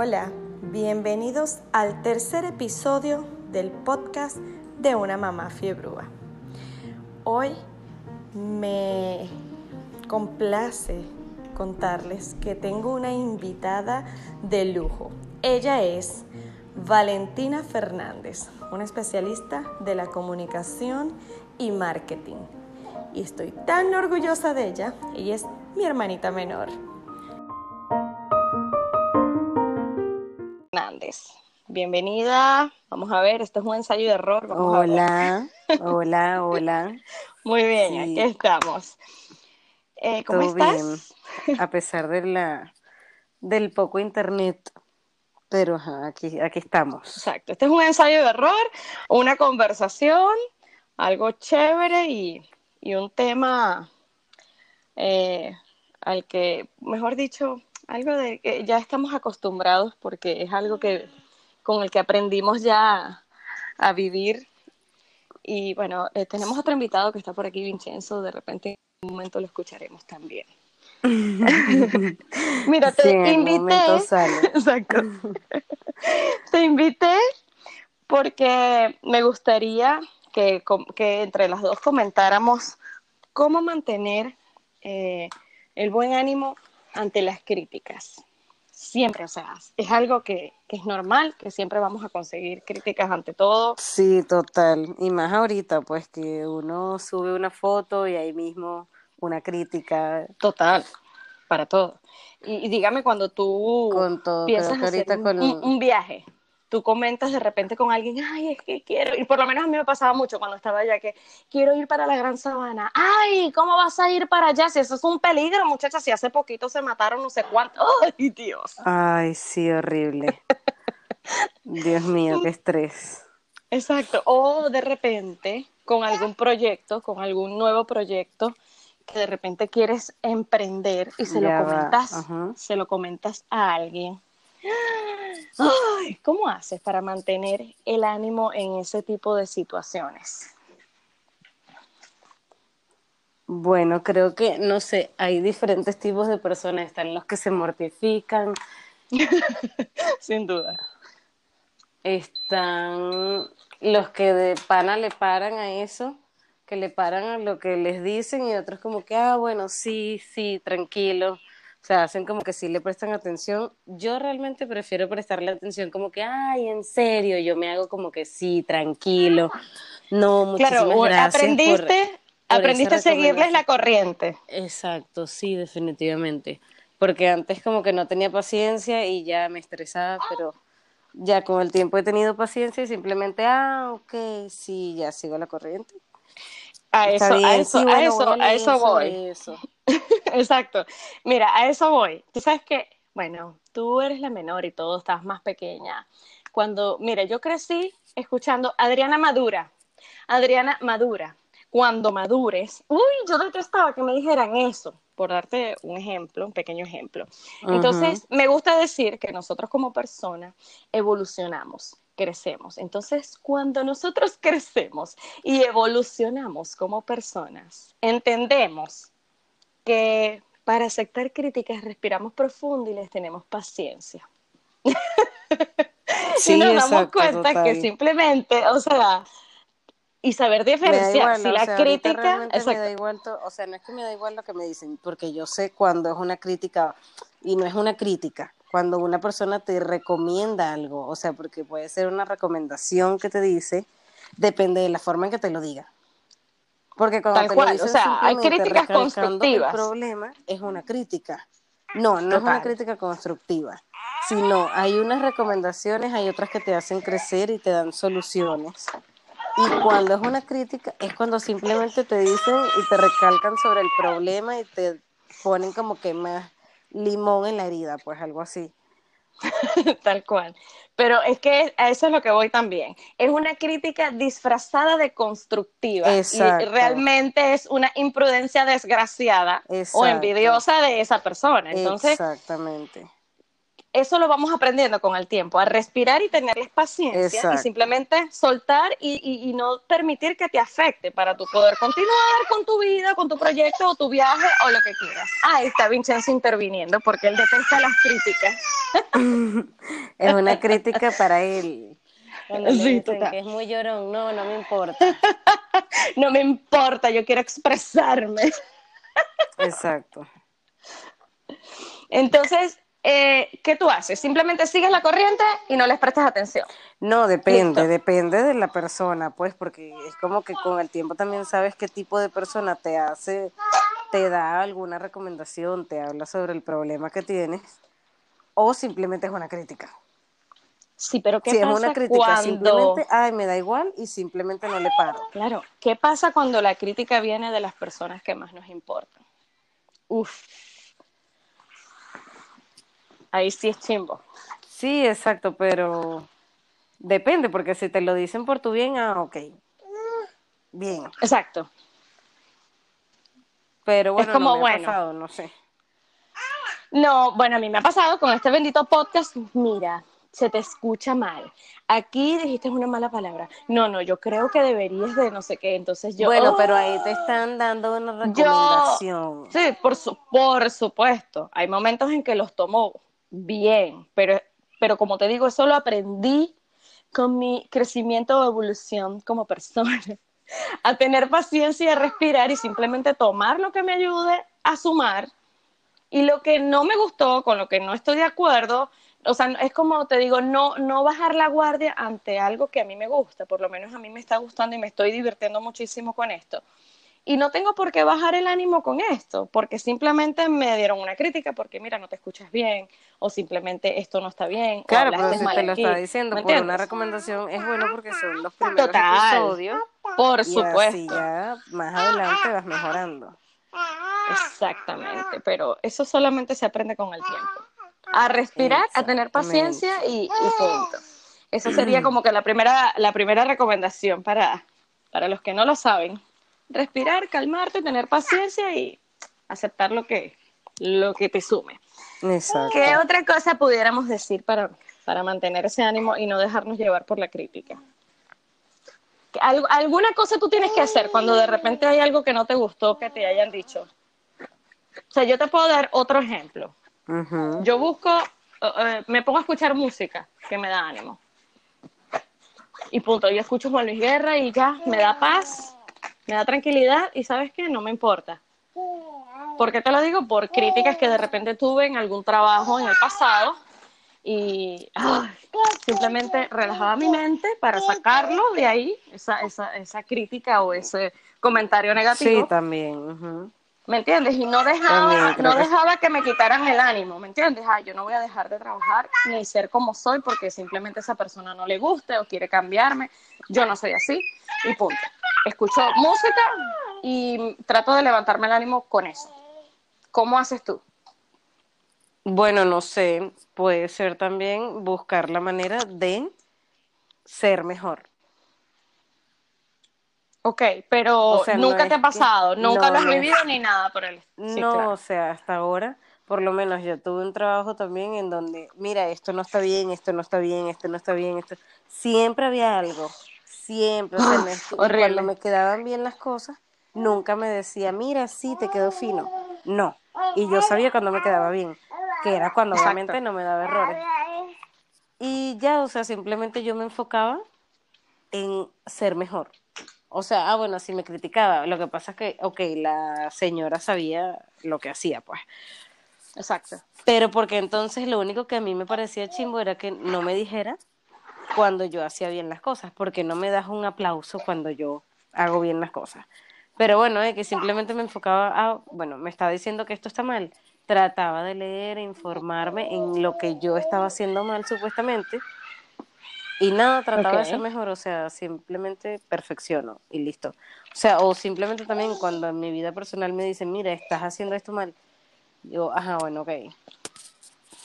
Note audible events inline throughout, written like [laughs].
Hola, bienvenidos al tercer episodio del podcast de una mamá fiebrúa. Hoy me complace contarles que tengo una invitada de lujo. Ella es Valentina Fernández, una especialista de la comunicación y marketing. Y estoy tan orgullosa de ella. Ella es mi hermanita menor. Bienvenida. Vamos a ver, esto es un ensayo de error. hola, hola, hola. [laughs] Muy bien, aquí estamos. Eh, ¿Cómo estás? a pesar de la, del poco internet pero aquí, aquí estamos. Exacto. Este es un ensayo de error, una conversación, algo chévere y, un tema eh, al que, mejor dicho, algo de que ya estamos acostumbrados porque es algo que con el que aprendimos ya a vivir. Y bueno, eh, tenemos otro invitado que está por aquí, Vincenzo, de repente en un momento lo escucharemos también. [laughs] Mira, te invité. [laughs] Exacto. te invité porque me gustaría que, entre las dos comentáramos cómo mantener eh, el buen ánimo ante las críticas. Siempre, o sea, es algo que, que, es normal, que siempre vamos a conseguir críticas ante todo. Sí, total. Y más ahorita, pues que uno sube una foto y ahí mismo una crítica. Total, para todo. Y, dígame cuando tú con todo, piensas hacer un, viaje, tú comentas de repente con alguien, ay, es que quiero, y por lo menos a mí me pasaba mucho cuando estaba allá, que quiero ir para la Gran Sabana, ay, ¿cómo vas a ir para allá? Si eso es un peligro, muchachas, si hace poquito se mataron no sé cuánto, [laughs] ay, Dios. Ay, sí, horrible. Dios mío, qué estrés. Exacto, o de repente con algún proyecto, con algún nuevo proyecto, que de repente quieres emprender y se lo comentas, se lo comentas a alguien. ¿Cómo haces para mantener el ánimo en ese tipo de situaciones? Bueno, creo que, no sé, hay diferentes tipos de personas. Están los que se mortifican. [laughs] Sin duda. Están los que de pana le paran a eso que le paran a lo que les dicen y otros como que, ah, bueno, sí, sí, tranquilo. Sea, hacen como que sí le prestan atención. Yo realmente prefiero prestarle atención como que, ay, en serio, yo me hago como que sí, tranquilo. No, muchísimas claro, gracias aprendiste, aprendiste a seguirles la corriente. Exacto, sí, definitivamente. Porque antes como que no tenía paciencia y ya me estresaba, pero ya con el tiempo he tenido paciencia y simplemente, ah, ok, sí, ya sigo la corriente. A eso, a eso, a eso, a eso voy. [laughs] Exacto. Mira, a eso voy. Tú sabes que, bueno, tú eres la menor y todo, estás más pequeña. Cuando, mira, yo crecí escuchando Adriana Madura. Adriana Madura. Cuando madures, uy, yo detestaba que me dijeran eso, por darte un ejemplo, un pequeño ejemplo. Entonces, me gusta decir que nosotros como personas evolucionamos crecemos. Entonces, cuando nosotros [laughs] crecemos y evolucionamos como personas, entendemos que para aceptar críticas respiramos profundo y les tenemos paciencia. [laughs] Sí, y nos damos cuenta que simplemente, o sea, y saber diferenciar si la crítica me da igual o sea no es que me da igual lo que me dicen porque yo sé cuando es una crítica y no es una crítica cuando una persona te recomienda algo, o sea, porque puede ser una recomendación que te dice, depende de la forma en que te lo diga. Porque cuando te lo o sea, hay críticas constructivas. El problema es una crítica. No, no es una crítica constructiva, sino hay unas recomendaciones, hay otras que te hacen crecer y te dan soluciones. Y cuando es una crítica, es cuando simplemente te dicen y te recalcan sobre el problema y te ponen como que más limón en la herida, pues algo así. [laughs] Tal cual. Pero es que a eso es lo que voy también. Es una crítica disfrazada de constructiva. Exacto. Y realmente es una imprudencia desgraciada o envidiosa de esa persona. Entonces, Exactamente. Eso lo vamos aprendiendo con el tiempo, a respirar y tenerles paciencia y simplemente soltar y, no permitir que te afecte para tu poder continuar con tu vida, con tu proyecto o tu viaje o lo que quieras. Ah, está Vincenzo interviniendo porque él detesta las críticas. [laughs] es una crítica para él. sí, que es muy llorón, no, no me importa. [laughs] no me importa, yo quiero expresarme. Exacto. Entonces, eh, ¿qué tú haces? Simplemente sigues la corriente y no les prestas atención. No, depende, depende de la persona, pues, porque es como que con el tiempo también sabes qué tipo de persona te hace, te da alguna recomendación, te habla sobre el problema que tienes, o simplemente es una crítica. Sí, pero ¿qué pasa es una crítica, cuando... simplemente, ay, me da igual y simplemente no le paro. Claro, ¿qué pasa cuando la crítica viene de las personas que más nos importan? Uf, ahí sí es chimbo. Sí, exacto, pero depende, porque si te lo dicen por tu bien, ah, ok. Bien. Exacto. Pero bueno, como, no me ha pasado, no sé. No, bueno, a mí me ha pasado con este bendito podcast. Mira, se te escucha mal. Aquí dijiste una mala palabra. No, no, yo creo que deberías de no sé qué. Entonces yo. Bueno, pero ahí te están dando una recomendación. sí, por, por supuesto. Hay momentos en que los tomo bien, pero, pero como te digo, eso lo aprendí con mi crecimiento o evolución como persona. [laughs] A tener paciencia, a respirar y simplemente tomar lo que me ayude a sumar. Y lo que no me gustó, con lo que no estoy de acuerdo, o sea, es como te digo, no, no bajar la guardia ante algo que a mí me gusta, por lo menos a mí me está gustando y me estoy divirtiendo muchísimo con esto. Y no tengo por qué bajar el ánimo con esto, porque simplemente me dieron una crítica porque mira, no te escuchas bien, o simplemente esto no está bien. Claro, pero si te lo está diciendo por una recomendación, es bueno porque son los primeros Total. episodios. Por supuesto. Y ya más adelante vas mejorando. Exactamente, pero eso solamente se aprende con el tiempo. A respirar, a tener paciencia y, y punto. Esa sería como que la primera, la primera recomendación para, para los que no lo saben respirar, calmarte, tener paciencia y aceptar lo que, lo que te sume. Exacto. ¿Qué otra cosa pudiéramos decir para, para mantener ese ánimo y no dejarnos llevar por la crítica? ¿Alguna cosa tú tienes que hacer cuando de repente hay algo que no te gustó que te hayan dicho? O sea, yo te puedo dar otro ejemplo. Yo busco, eh, eh, me pongo a escuchar música que me da ánimo. Y punto, yo escucho Juan Luis Guerra y ya me da paz me da tranquilidad y sabes qué, no me importa. ¿Por qué te lo digo? Por críticas que de repente tuve en algún trabajo en el pasado y simplemente relajaba mi mente para sacarlo de ahí, esa, esa, esa crítica o ese comentario negativo. Sí, también. ¿Me entiendes? Y no dejaba, no dejaba que me quitaran el ánimo, ¿me entiendes? Ah, yo no voy a dejar de trabajar ni ser como soy porque simplemente esa persona no le guste o quiere cambiarme. Yo no soy así y punto escucho música y trato de levantarme el ánimo con eso. ¿Cómo haces tú? Bueno, no sé, puede ser también buscar la manera de ser mejor. Ok, pero nunca te ha pasado, nunca lo has vivido ni nada por él. no, o sea, hasta ahora, por lo menos yo tuve un trabajo también en donde, mira, esto no está bien, esto no está bien, esto no está bien, esto siempre había algo siempre, cuando me quedaban bien las cosas, nunca me decía, mira, sí, te quedó fino. No. Y yo sabía cuando me quedaba bien, que era cuando obviamente no me daba errores. Y ya, o sea, simplemente yo me enfocaba en ser mejor. O sea, ah, bueno, si me criticaba. Lo que pasa es que, ok, la señora sabía lo que hacía, pues. Exacto. Pero porque entonces lo único que a mí me parecía chimbo era que no me dijera cuando yo hacía bien las cosas, porque no me das un aplauso cuando yo hago bien las cosas. Pero bueno, es que simplemente me enfocaba a, bueno, me estaba diciendo que esto está mal, trataba de leer e informarme en lo que yo estaba haciendo mal supuestamente y nada, trataba de ser mejor, o sea, simplemente perfecciono y listo. O sea, o simplemente también cuando en mi vida personal me dicen, mira, estás haciendo esto mal, yo, ajá, bueno, ok.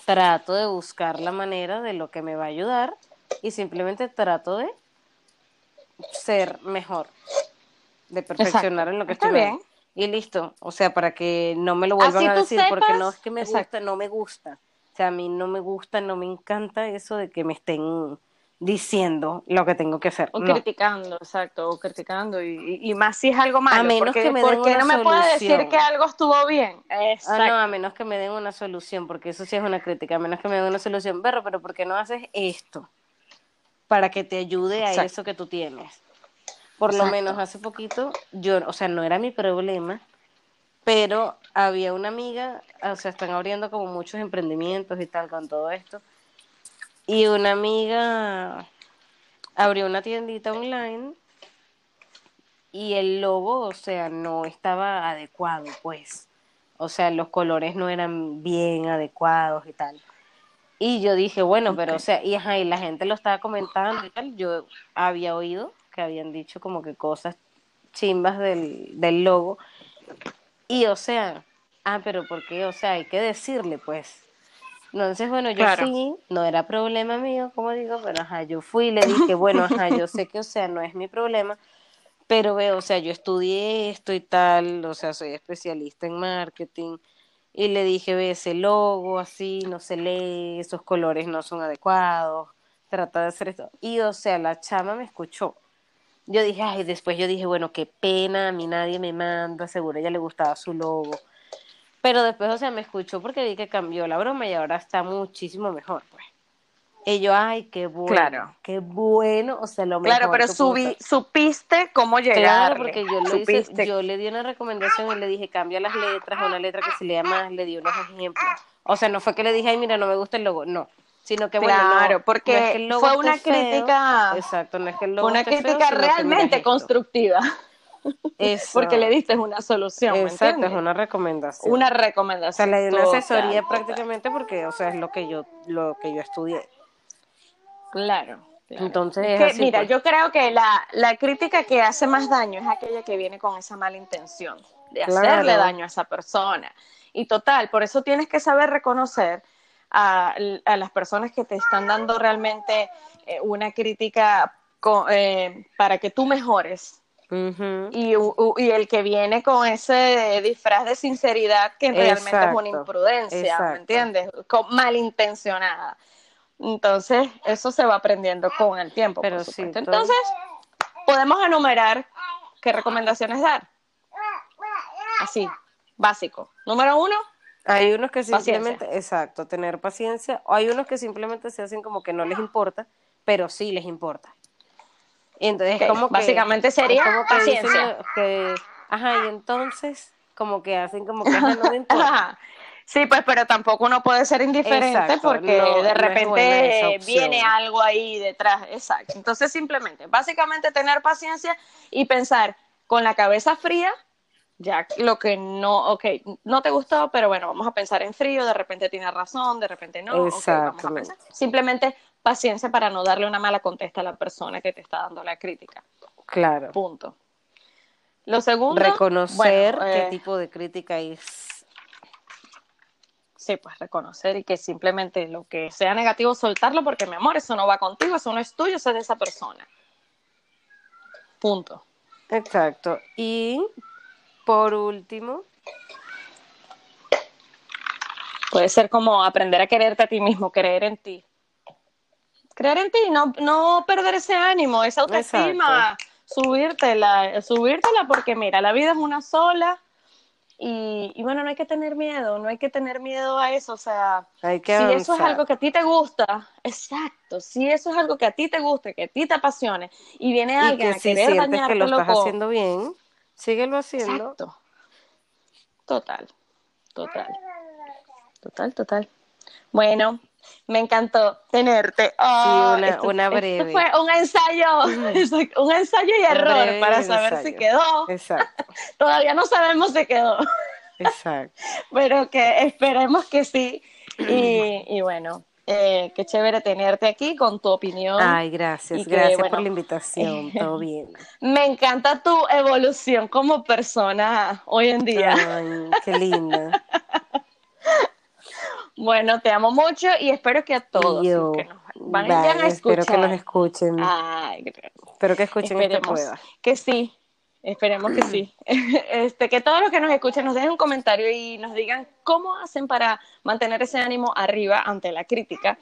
Trato de buscar la manera de lo que me va a ayudar y simplemente trato de ser mejor, de perfeccionar en lo que estoy bien. Y listo, o sea, para que no me lo vuelvan a decir porque no es que me gusta, no me gusta. O sea, a mí no me gusta, no me encanta eso de que me estén diciendo lo que tengo que hacer. O criticando, exacto, o criticando, y, más si es algo malo. A menos que me den una no me puede decir que algo estuvo bien? Ah, no, a menos que me den una solución, porque eso sí es una crítica, a menos que me den una solución. Pero, pero ¿por qué no haces esto? Para que te ayude a eso que tú tienes. Por lo menos hace poquito, yo, o sea, no era mi problema, pero había una amiga, o sea, están abriendo como muchos emprendimientos y tal con todo esto y una amiga abrió una tiendita online y el logo, o sea, no estaba adecuado, pues. O sea, los colores no eran bien adecuados y tal. Y yo dije, bueno, pero, o sea, y, ajá, y la gente lo estaba comentando y tal. Yo había oído que habían dicho como que cosas chimbas del, del logo. Y, o sea, ah, pero ¿por qué? O sea, hay que decirle, pues. Entonces, bueno, yo fui, no era problema mío, como digo, pero ajá, yo fui y le dije, bueno, ajá, yo sé que, o sea, no es mi problema, pero veo, o sea, yo estudié esto y tal, o sea, soy especialista en marketing, y le dije, ve, ese logo así, no se lee, esos colores no son adecuados, trata de hacer esto. Y, o sea, la chama me escuchó. Yo dije, ay, después yo dije, bueno, qué pena, a mí nadie me manda, seguro a ella le gustaba su logo pero después, o sea, me escuchó porque vi que cambió la broma y ahora está muchísimo mejor, pues. Y yo, ay, qué bueno, claro. qué bueno, o sea, lo mejor. Claro, pero supiste cómo llegar. Claro, porque yo le, hice, yo le di una recomendación y le dije, cambia las letras, una letra que se lea más, le di unos ejemplos. O sea, no fue que le dije, ay, mira, no me gusta el logo, no. Sino que, bueno, claro, porque fue una crítica. Exacto, no es que el logo Una crítica realmente constructiva. [laughs] Porque le diste una solución. Exacto, es una recomendación. Una recomendación. O sea, le di una asesoría prácticamente porque, o sea, es lo que yo, lo que yo estudié. Claro. Entonces, mira, pues. yo creo que la, la, crítica que hace más daño es aquella que viene con esa mala intención de hacerle daño a esa persona. Y total, por eso tienes que saber reconocer a, a las personas que te están dando realmente eh, una crítica eh, para que tú mejores y, y, el que viene con ese disfraz de sinceridad que realmente es una imprudencia, ¿me entiendes? Con, malintencionada. Entonces, eso se va aprendiendo con el tiempo. Pero Entonces, podemos enumerar qué recomendaciones dar. Así, básico. Número uno. Hay unos que simplemente, exacto, tener paciencia. O hay unos que simplemente se hacen como que no les importa, pero sí les importa. Y entonces, como que, básicamente sería como que paciencia. Que, ajá, y entonces, como que hacen como que no [laughs] importa. Sí, pues, pero tampoco uno puede ser indiferente porque de repente viene algo ahí detrás. Exacto. Entonces, simplemente, básicamente tener paciencia y pensar con la cabeza fría, ya lo que no, ok, no te gustó, pero bueno, vamos a pensar en frío, de repente tiene razón, de repente no. Exacto. Simplemente paciencia para no darle una mala contesta a la persona que te está dando la crítica. Claro. Punto. Lo segundo, reconocer qué eh, tipo de crítica es. Sí, pues reconocer y que simplemente lo que sea negativo soltarlo porque mi amor, eso no va contigo, eso no es tuyo, eso es de esa persona. Punto. Exacto. Y por último, puede ser como aprender a quererte a ti mismo, creer en ti creer en ti, no, no perder ese ánimo, esa autoestima, subírtela, subírtela porque mira, la vida es una sola y, y, bueno, no hay que tener miedo, no hay que tener miedo a eso, o sea, si eso es algo que a ti te gusta, exacto, si eso es algo que a ti te guste, que a ti te apasione y viene alguien a querer sientes que lo estás haciendo bien, síguelo haciendo. Exacto. Total, total, total, total. Bueno, me encantó tenerte. sí, una, una breve. fue un ensayo, [laughs] un ensayo y error para saber si quedó. Exacto. [laughs] Todavía no sabemos si quedó. Exacto. [laughs] Pero que esperemos que sí. Y, [clears throat] y bueno, eh, qué chévere tenerte aquí con tu opinión. Ay, gracias, gracias por la invitación, todo bien. Me encanta tu evolución como persona hoy en día. Ay, qué linda. Bueno, te amo mucho y espero que a todos que nos vayan a escuchar. Espero que nos escuchen. Ay, espero que escuchen esta prueba. Que sí, Esperemos que sí. [laughs] Este, que todos los que nos escuchen nos dejen un comentario y nos digan cómo hacen para mantener ese ánimo arriba ante la crítica.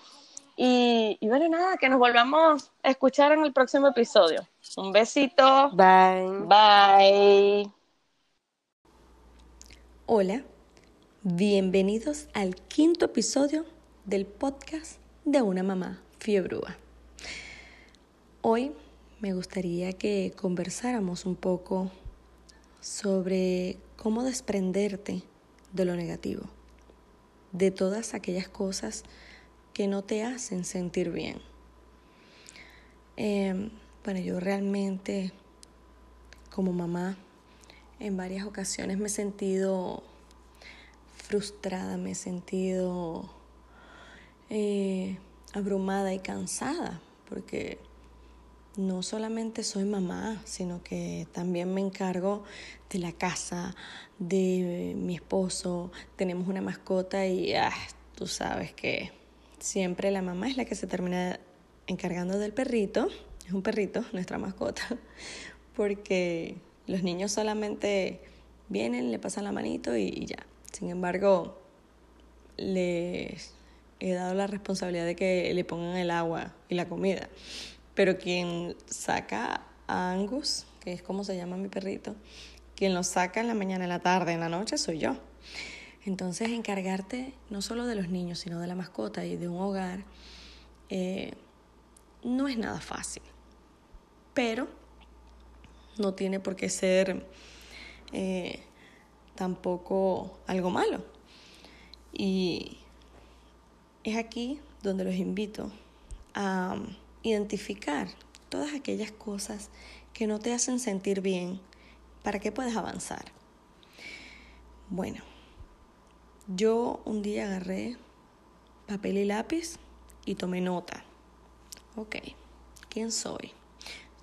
Y, y, bueno, nada, que nos volvamos a escuchar en el próximo episodio. Un besito. Bye. Bye. Hola, bienvenidos al quinto episodio del podcast de una mamá fiebrúa. Hoy me gustaría que conversáramos un poco sobre cómo desprenderte de lo negativo, de todas aquellas cosas que no te hacen sentir bien. Em, bueno, yo realmente como mamá en varias ocasiones me he sentido frustrada, me he sentido eh, abrumada y cansada, porque no solamente soy mamá, sino que también me encargo de la casa, de mi esposo, tenemos una mascota y ah, tú sabes que siempre la mamá es la que se termina encargando del perrito, es un perrito, nuestra mascota, porque los niños solamente vienen, le pasan la manito y, ya. Sin embargo, les he dado la responsabilidad de que le pongan el agua y la comida. Pero quien saca a Angus, que es como se llama mi perrito, quien lo saca en la mañana, en la tarde, en la noche, soy yo. Entonces, encargarte no solo de los niños, sino de la mascota y de un hogar, eh, no es nada fácil. Pero no tiene por qué ser eh, tampoco algo malo. Y es aquí donde los invito a identificar todas aquellas cosas que no te hacen sentir bien para que puedas avanzar. Bueno, yo un día agarré papel y lápiz y tomé nota. Ok, ¿quién soy?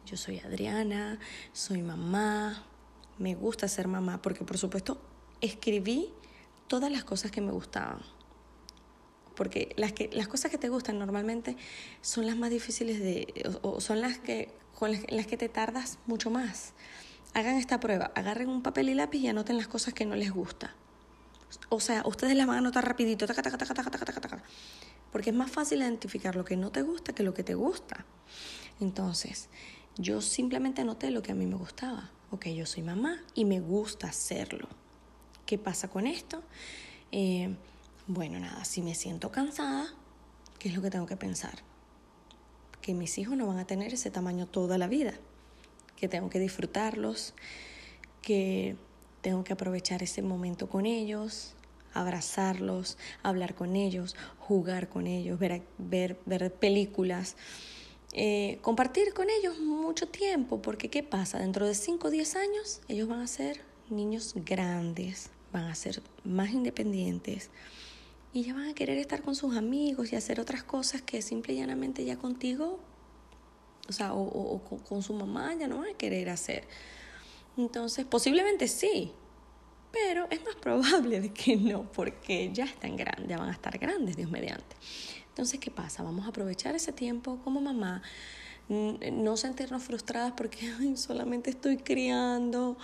Yo soy Adriana, soy mamá, me gusta ser mamá porque por supuesto escribí todas las cosas que me gustaban porque las, que, las cosas que te gustan normalmente son las más difíciles de, o, son las que, con las, que te tardas mucho más. Hagan esta prueba, agarren un papel y lápiz y anoten las cosas que no les gusta. O sea, ustedes las van a anotar rapidito, porque es más fácil identificar lo que no te gusta que lo que te gusta. Entonces, yo simplemente anoté lo que a mí me gustaba. Ok, yo soy mamá y me gusta hacerlo. ¿Qué pasa con esto? Eh, bueno, nada, si me siento cansada, ¿qué es lo que tengo que pensar? Que mis hijos no van a tener ese tamaño toda la vida, que tengo que disfrutarlos, que tengo que aprovechar ese momento con ellos, abrazarlos, hablar con ellos, jugar con ellos, ver, ver, ver películas, eh, compartir con ellos mucho tiempo, porque ¿qué pasa? Dentro de 5 o 10 años ellos van a ser niños grandes, van a ser más independientes y ya van a querer estar con sus amigos y hacer otras cosas que simple y llanamente ya contigo, o sea, o, con, su mamá ya no van a querer hacer. Entonces, posiblemente sí, pero es más [laughs] probable de que no, porque ya están grandes, ya van a estar grandes, Dios mediante. Entonces, ¿qué pasa? Vamos a aprovechar ese tiempo como mamá no sentirnos frustradas porque [laughs] solamente estoy criando,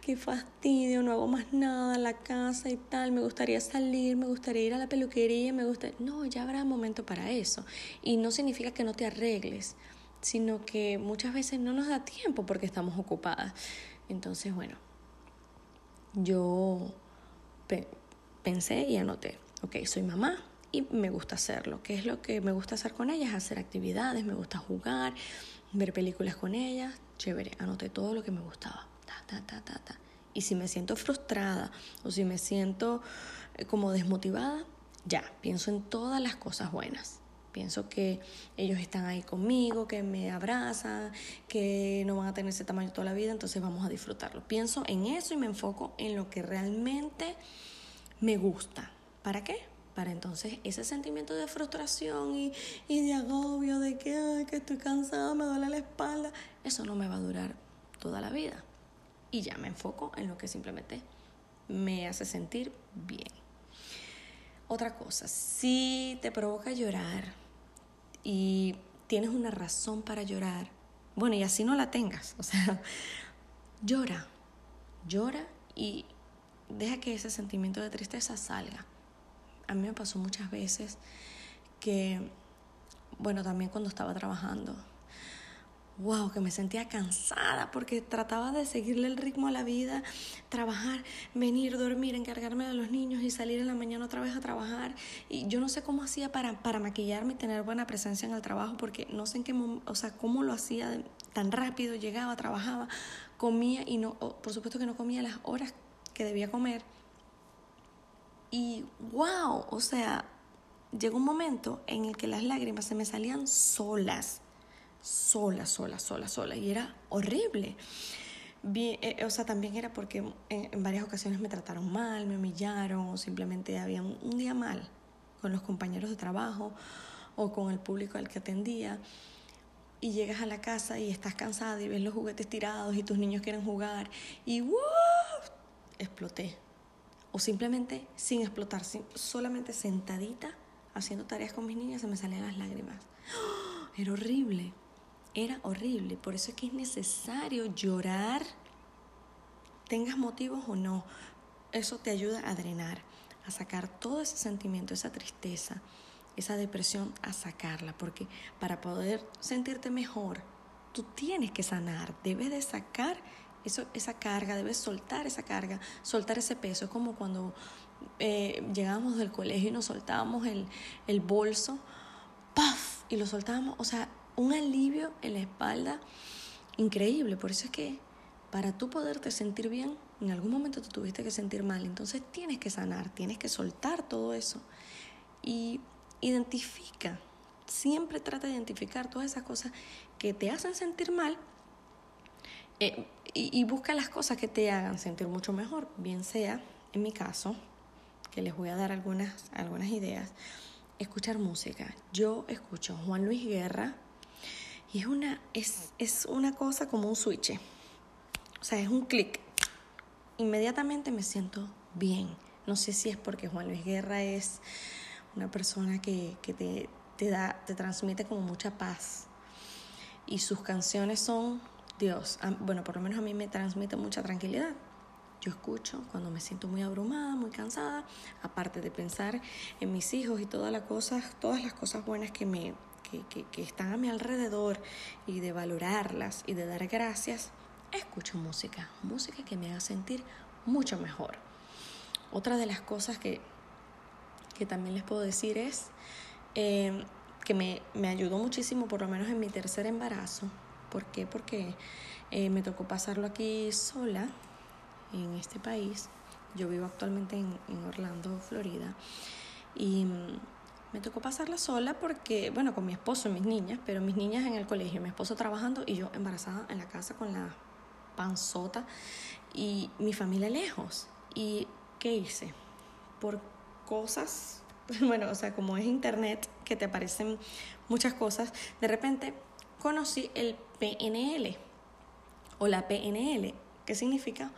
qué fastidio, no hago más nada la casa y tal, me gustaría salir, me gustaría ir a la peluquería, me gusta... No, ya habrá momento para eso. Y no significa que no te arregles, sino que muchas veces no nos da tiempo porque estamos ocupadas. Entonces, bueno, yo pensé y anoté, ok, soy mamá, y me gusta hacerlo. ¿Qué es lo que me gusta hacer con ellas? Hacer actividades, me gusta jugar, ver películas con ellas. Chévere, anoté todo lo que me gustaba. Ta, ta, ta, Y si me siento frustrada o si me siento eh, como desmotivada, ya, pienso en todas las cosas buenas. Pienso que ellos están ahí conmigo, que me abrazan, que no van a tener ese tamaño toda la vida, entonces vamos a disfrutarlo. Pienso en eso y me enfoco en lo que realmente me gusta. ¿Para qué? Para entonces ese sentimiento de frustración y, de agobio, de que, que estoy cansada, me duele la espalda, eso no me va a durar toda la vida. Y ya me enfoco en lo que simplemente me hace sentir bien. Otra cosa, si te provoca llorar y tienes una razón para llorar, bueno, y así no la tengas, o sea, llora, llora y deja que ese sentimiento de tristeza salga. A mí me pasó muchas veces que, bueno, también cuando estaba trabajando, wow, que me sentía cansada porque trataba de seguirle el ritmo a la vida, trabajar, venir, dormir, encargarme de los niños y salir en la mañana otra vez a trabajar. Y yo no sé cómo hacía para, para maquillarme y tener buena presencia en el trabajo porque no sé en qué, o sea, cómo lo hacía tan rápido, llegaba, trabajaba, comía y no, por supuesto que no comía las horas que debía comer. Y wow, o sea, llegó un momento en el que las lágrimas se me salían solas sola, sola, sola, sola. Y era horrible. Eh, o sea, también era porque en, varias ocasiones me trataron mal, me humillaron o simplemente había un, día mal con los compañeros de trabajo o con el público al que atendía. Y llegas a la casa y estás cansada y ves los juguetes tirados y tus niños quieren jugar y ¡wow! exploté. O simplemente sin explotar, solamente sentadita haciendo tareas con mis niñas se me salían las lágrimas. Era horrible era horrible. Por eso es que es necesario llorar, tengas motivos o no. Eso te ayuda a drenar, a sacar todo ese sentimiento, esa tristeza, esa depresión, a sacarla. Porque para poder sentirte mejor, tú tienes que sanar, debes de sacar eso, esa carga, debes soltar esa carga, soltar ese peso. Es como cuando eh, llegábamos del colegio y nos soltábamos el, el bolso, ¡paf! Y lo soltábamos, o sea, un alivio en la espalda increíble. Por eso es que para tú poderte sentir bien, en algún momento te tuviste que sentir mal. Entonces tienes que sanar, tienes que soltar todo eso. Y identifica, siempre trata de identificar todas esas cosas que te hacen sentir mal eh, y, y, busca las cosas que te hagan sentir mucho mejor. Bien sea, en mi caso, que les voy a dar algunas, algunas ideas, escuchar música. Yo escucho Juan Luis Guerra, y es una, es, es una cosa como un switch. O sea, es un clic. Inmediatamente me siento bien. No sé si es porque Juan Luis Guerra es una persona que, que te, te, da, te transmite como mucha paz. Y sus canciones son, Dios, bueno, por lo menos a mí me transmite mucha tranquilidad. Yo escucho cuando me siento muy abrumada, muy cansada, aparte de pensar en mis hijos y todas las cosas, todas las cosas buenas que me, que, están a mi alrededor y de valorarlas y de dar gracias, escucho música, música que me haga sentir mucho mejor. Otra de las cosas que, que también les puedo decir es em, que me, me, ayudó muchísimo, por lo menos en mi tercer embarazo. ¿Por qué? Porque eh, me tocó pasarlo aquí sola, en este país. Yo vivo actualmente en, en Orlando, Florida. Y me tocó pasarla sola porque, bueno, con mi esposo y mis niñas, pero mis niñas en el colegio, mi esposo trabajando y yo embarazada en la casa con la panzota y mi familia lejos. ¿Y qué hice? Por cosas, [laughs] bueno, o sea, como es internet, que te aparecen muchas cosas, de repente conocí el PNL o la PNL, que significa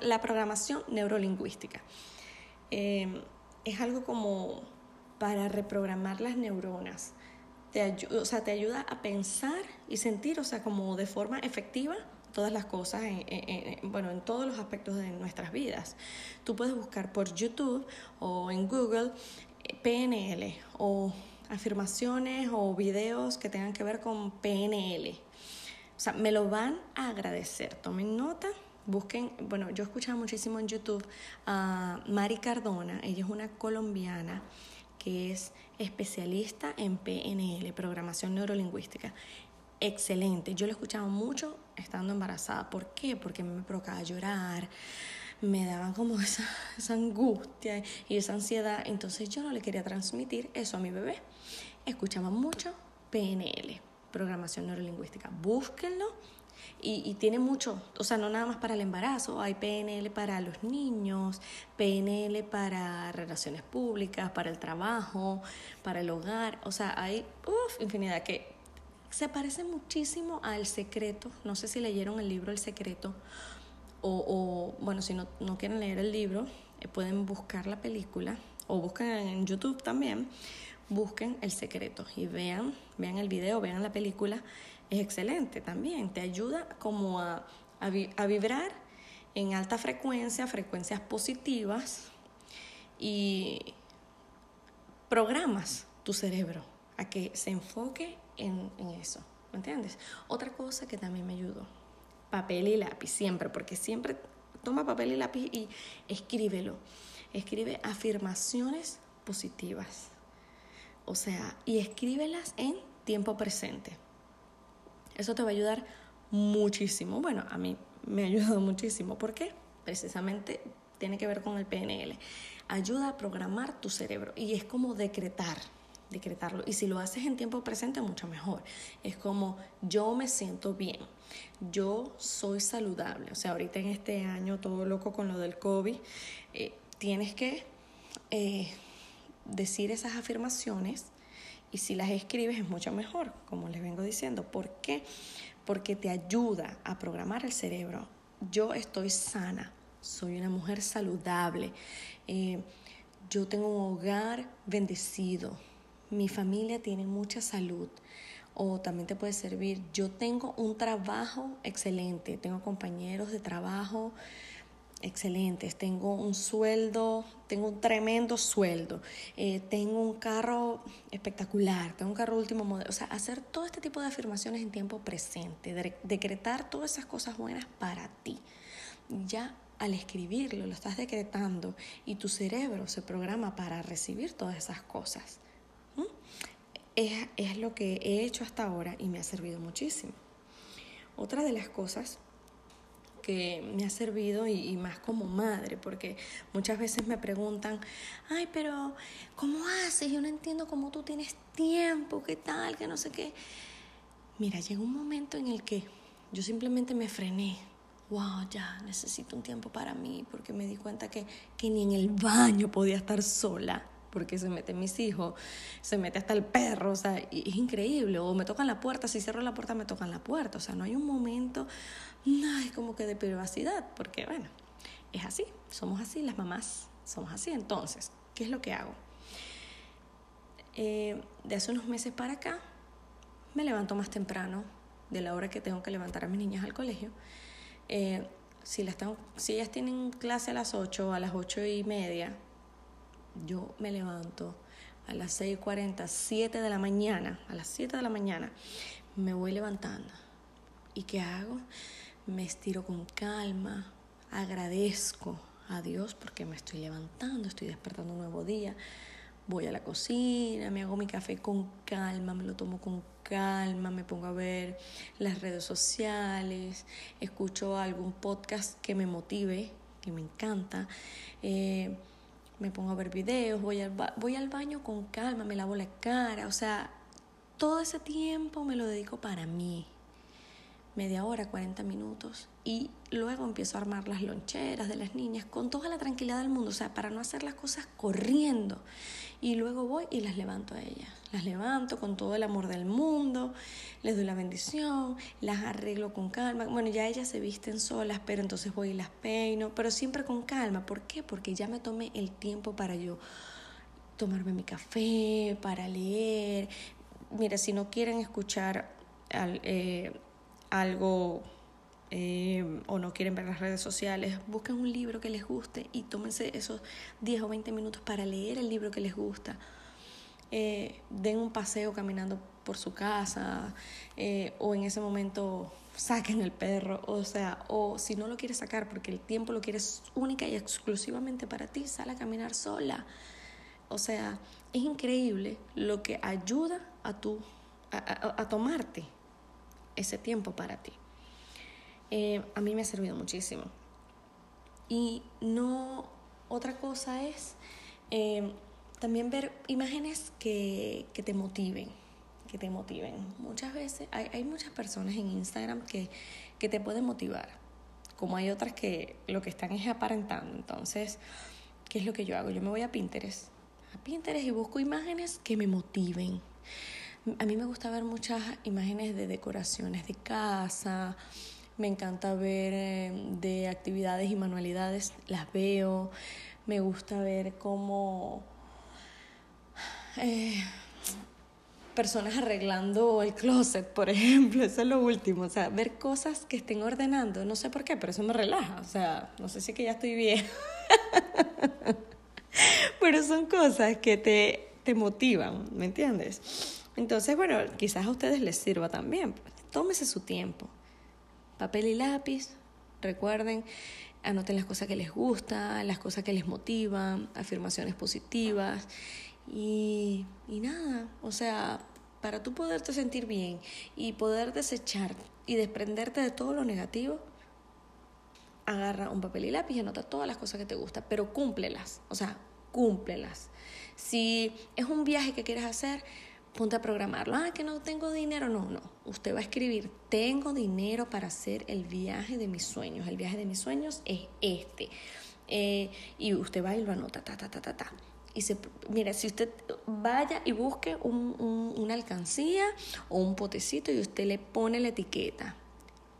la programación neurolingüística. Eh, es algo como para reprogramar las neuronas. Te, o sea, te ayuda a pensar y sentir, o sea, como de forma efectiva todas las cosas, en, bueno, en todos los aspectos de nuestras vidas. Tú puedes buscar por YouTube o en Google eh, PNL o afirmaciones o videos que tengan que ver con PNL. O sea, me lo van a agradecer. Tomen nota, busquen, bueno, yo escuchaba muchísimo en YouTube a Mari Cardona, ella es una colombiana que es especialista en PNL, programación neurolingüística. Excelente. Yo lo escuchaba mucho estando embarazada. ¿Por qué? Porque me provocaba llorar, me daban como [laughs] esa angustia y esa ansiedad. Entonces yo no le quería transmitir eso a mi bebé. Escuchaba mucho PNL, programación neurolingüística. Búsquenlo y, tiene mucho, o sea, no nada más para el embarazo, hay PNL para los niños, PNL para relaciones públicas, para el trabajo, para el hogar, o sea, hay uf, infinidad que se parece muchísimo a El Secreto, no sé si leyeron el libro El Secreto, o, bueno, si no, no, quieren leer el libro, eh, pueden buscar la película, o busquen en YouTube también, busquen El Secreto y vean, vean el video, vean la película es excelente también. Te ayuda como a, a, a vibrar en alta frecuencia, frecuencias positivas y programas tu cerebro a que se enfoque en, en eso. ¿Me entiendes? Otra cosa que también me ayudó, papel y lápiz, siempre, porque siempre toma papel y lápiz y escríbelo. Escribe afirmaciones positivas. O sea, y escríbelas en tiempo presente. Eso te va a ayudar muchísimo. Bueno, a mí me ha ayudado muchísimo. ¿Por qué? Precisamente tiene que ver con el PNL. Ayuda a programar tu cerebro y es como decretar, decretarlo. Y si lo haces en tiempo presente, mucho mejor. Es como yo me siento bien, yo soy saludable. O sea, ahorita en este año, todo loco con lo del COVID, eh, tienes que eh, decir esas afirmaciones y si las escribes es mucho mejor, como les vengo diciendo. ¿Por qué? Porque te ayuda a programar el cerebro. Yo estoy sana, soy una mujer saludable, eh, yo tengo un hogar bendecido, mi familia tiene mucha salud. O también te puede servir, yo tengo un trabajo excelente, tengo compañeros de trabajo excelentes, tengo un sueldo, tengo un tremendo sueldo, eh, tengo un carro espectacular, tengo un carro último modelo, o sea, hacer todo este tipo de afirmaciones en tiempo presente, decretar todas esas cosas buenas para ti. Ya al escribirlo lo estás decretando y tu cerebro se programa para recibir todas esas cosas. Es, es lo que he hecho hasta ahora y me ha servido muchísimo. Otra de las cosas que me ha servido y, más como madre, porque muchas veces me preguntan, ay, pero ¿cómo haces? Yo no entiendo cómo tú tienes tiempo, qué tal, que no sé qué. Mira, llegó un momento en el que yo simplemente me frené. Wow, ya necesito un tiempo para mí, porque me di cuenta que, que ni en el baño podía estar sola porque se meten mis hijos, se mete hasta el perro, o sea, es increíble. O me tocan la puerta, si cierro la puerta me tocan la puerta, o sea, no hay un momento, ay, como que de privacidad, porque bueno, es así, somos así, las mamás somos así. Entonces, ¿qué es lo que hago? Eh, de hace unos meses para acá, me levanto más temprano de la hora que tengo que levantar a mis niñas al colegio. Eh, si, las si ellas tienen clase a las 8 o a las 8 y media, yo me levanto a las 6.40, 7 de la mañana, a las 7 de la mañana, me voy levantando. ¿Y qué hago? Me estiro con calma, agradezco a Dios porque me estoy levantando, estoy despertando un nuevo día. Voy a la cocina, me hago mi café con calma, me lo tomo con calma, me pongo a ver las redes sociales, escucho algún podcast que me motive, que me encanta. Eh, me pongo a ver videos, voy al, voy al baño con calma, me lavo la cara, o sea, todo ese tiempo me lo dedico para mí, media hora, 40 minutos, y luego empiezo a armar las loncheras de las niñas con toda la tranquilidad del mundo, o sea, para no hacer las cosas corriendo. Y luego voy y las levanto a ellas. Las levanto con todo el amor del mundo, les doy la bendición, las arreglo con calma. Bueno, ya ellas se visten solas, pero entonces voy y las peino, pero siempre con calma. ¿Por qué? Porque ya me tomé el tiempo para yo tomarme mi café, para leer. Mira, si no quieren escuchar eh, algo eh, o no quieren ver las redes sociales, busquen un libro que les guste y tómense esos 10 o 20 minutos para leer el libro que les gusta. Eh, den un paseo caminando por su casa eh, o en ese momento saquen el perro, o sea, o si no lo quieres sacar porque el tiempo lo quieres única y exclusivamente para ti, sal a caminar sola. O sea, es increíble lo que ayuda a, tu, a tomarte ese tiempo para ti. Eh, a mí me ha servido muchísimo. Y no, otra cosa es eh, también ver imágenes que, que, te motiven, que te motiven. Muchas veces hay, hay muchas personas en Instagram que, que te pueden motivar, como hay otras que lo que están es aparentando. Entonces, ¿qué es lo que yo hago? Yo me voy a Pinterest, a Pinterest y busco imágenes que me motiven. A mí me gusta ver muchas imágenes de decoraciones de casa, me encanta ver eh, de actividades y manualidades, las veo, me gusta ver cómo... Eh, personas arreglando el closet, por [laughs] ejemplo, eso es lo último, o sea, ver cosas que estén ordenando, no sé por qué, pero eso me relaja, o sea, no sé si es que ya estoy bien, [laughs] pero son cosas que te, te motivan, ¿me entiendes? Entonces, bueno, quizás a ustedes les sirva también, tómese su tiempo, papel y lápiz, recuerden, anoten las cosas que les gustan, las cosas que les motivan, afirmaciones positivas y, y nada, o sea, para tú poderte sentir bien y poder desechar y desprenderte de todo lo negativo, agarra un papel y lápiz y anota todas las cosas que te gustan, pero cúmplelas, o sea, cúmplelas. Si es un viaje que quieres hacer, ponte a programarlo. Ah, que no tengo dinero. No, no. Usted va a escribir, tengo dinero para hacer el viaje de mis sueños. El viaje de mis sueños es este. Eh, y usted va y lo anota, ta, ta, ta, ta, ta. Y se, mira, si usted vaya y busque un, una alcancía o un potecito y usted le pone la etiqueta,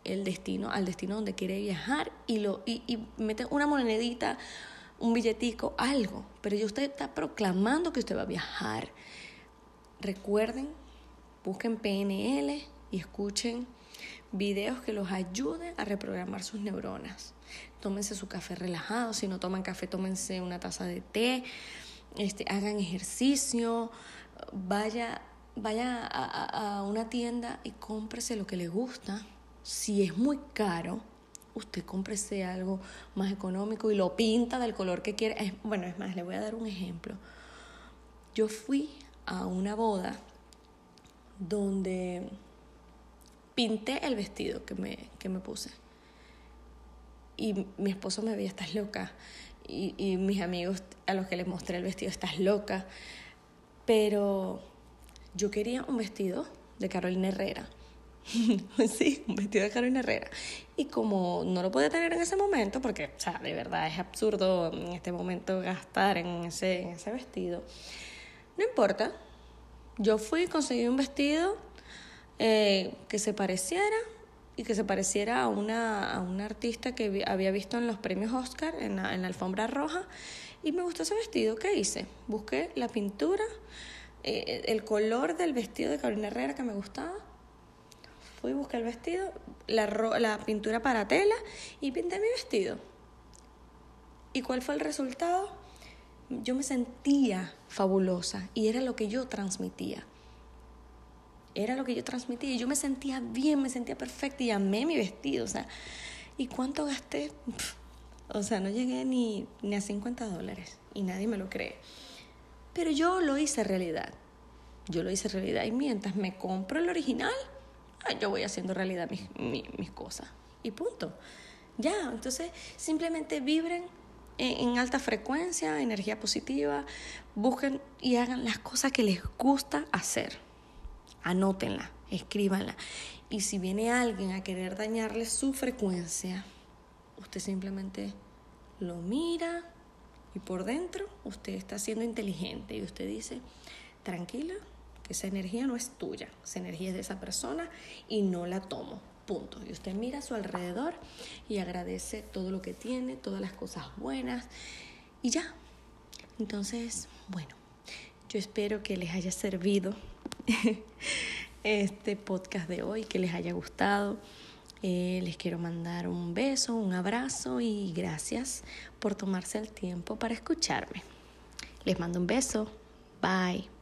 el destino, al destino donde quiere viajar y, lo, y, y mete una monedita, un billetico, algo. Pero usted está proclamando que usted va a viajar Recuerden, busquen PNL y escuchen videos que los ayuden a reprogramar sus neuronas. Tómense su café relajado, si no toman café, tómense una taza de té, este, hagan ejercicio, vaya, vaya a, a una tienda y cómprese lo que le gusta. Si es muy caro, usted cómprese algo más económico y lo pinta del color que quiere. Bueno, es más, le voy a dar un ejemplo. Yo fui a una boda donde pinté el vestido que me, que me puse. Y mi esposo me veía, estás loca. Y, y mis amigos a los que les mostré el vestido, estás loca. Pero yo quería un vestido de Carolina Herrera. [laughs] sí, un vestido de Carolina Herrera. Y como no lo podía tener en ese momento, porque, o sea, de verdad es absurdo en este momento gastar en ese, en ese vestido, no importa. Yo fui conseguí un vestido eh, que se pareciera y que se pareciera a una, a una artista que había visto en los premios Oscar, en la, en la alfombra roja, y me gustó ese vestido. ¿Qué hice? Busqué la pintura, eh, el color del vestido de Carolina Herrera que me gustaba. Fui, busqué el vestido, la, la pintura para tela y pinté mi vestido. ¿Y cuál fue el resultado? Yo me sentía fabulosa y era lo que yo transmitía. Era lo que yo transmitía y yo me sentía bien, me sentía perfecta y amé mi vestido. O sea, ¿y cuánto gasté? O sea, no llegué ni, ni a 50 dólares y nadie me lo cree. Pero yo lo hice realidad. Yo lo hice realidad y mientras me compro el original, yo voy haciendo realidad mis, mis, mis cosas. Y punto. Ya, entonces simplemente vibren en alta frecuencia, energía positiva, busquen y hagan las cosas que les gusta hacer. Anótenla, escríbanla. Y si viene alguien a querer dañarle su frecuencia, usted simplemente lo mira y por dentro usted está siendo inteligente y usted dice, tranquila, que esa energía no es tuya, esa energía es de esa persona y no la tomo. Punto. Y usted mira a su alrededor y agradece todo lo que tiene, todas las cosas buenas y ya. Entonces, bueno, yo espero que les haya servido [laughs] este podcast de hoy, que les haya gustado. Eh, les quiero mandar un beso, un abrazo y gracias por tomarse el tiempo para escucharme. Les mando un beso. Bye.